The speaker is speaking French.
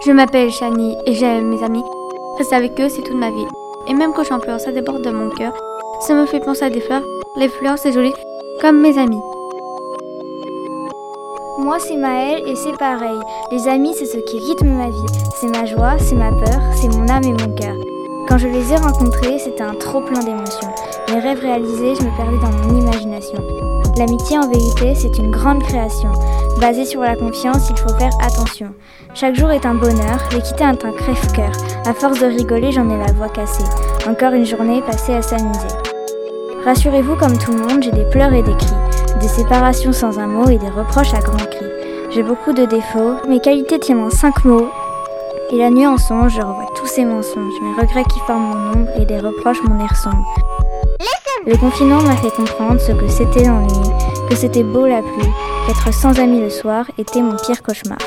Je m'appelle Shani et j'aime mes amis. Rester avec eux, c'est toute ma vie. Et même quand je pleure, ça déborde de mon cœur. Ça me fait penser à des fleurs. Les fleurs, c'est joli, comme mes amis. Moi, c'est Maëlle et c'est pareil. Les amis, c'est ce qui rythme ma vie. C'est ma joie, c'est ma peur, c'est mon âme et mon cœur. Quand je les ai rencontrés, c'était un trop plein d'émotions. Mes rêves réalisés, je me perdais dans mon imagination. L'amitié, en vérité, c'est une grande création. Basée sur la confiance, il faut faire attention. Chaque jour est un bonheur, l'équité est un crève-cœur. À force de rigoler, j'en ai la voix cassée. Encore une journée passée à s'amuser. Rassurez-vous, comme tout le monde, j'ai des pleurs et des cris, des séparations sans un mot et des reproches à grands cris. J'ai beaucoup de défauts, mes qualités tiennent en cinq mots. Et la nuit en songe, je revois tous ces mensonges, mes regrets qui forment mon ombre et des reproches mon air sombre. Le confinement m'a fait comprendre ce que c'était l'ennui, que c'était beau la pluie, qu'être sans amis le soir était mon pire cauchemar.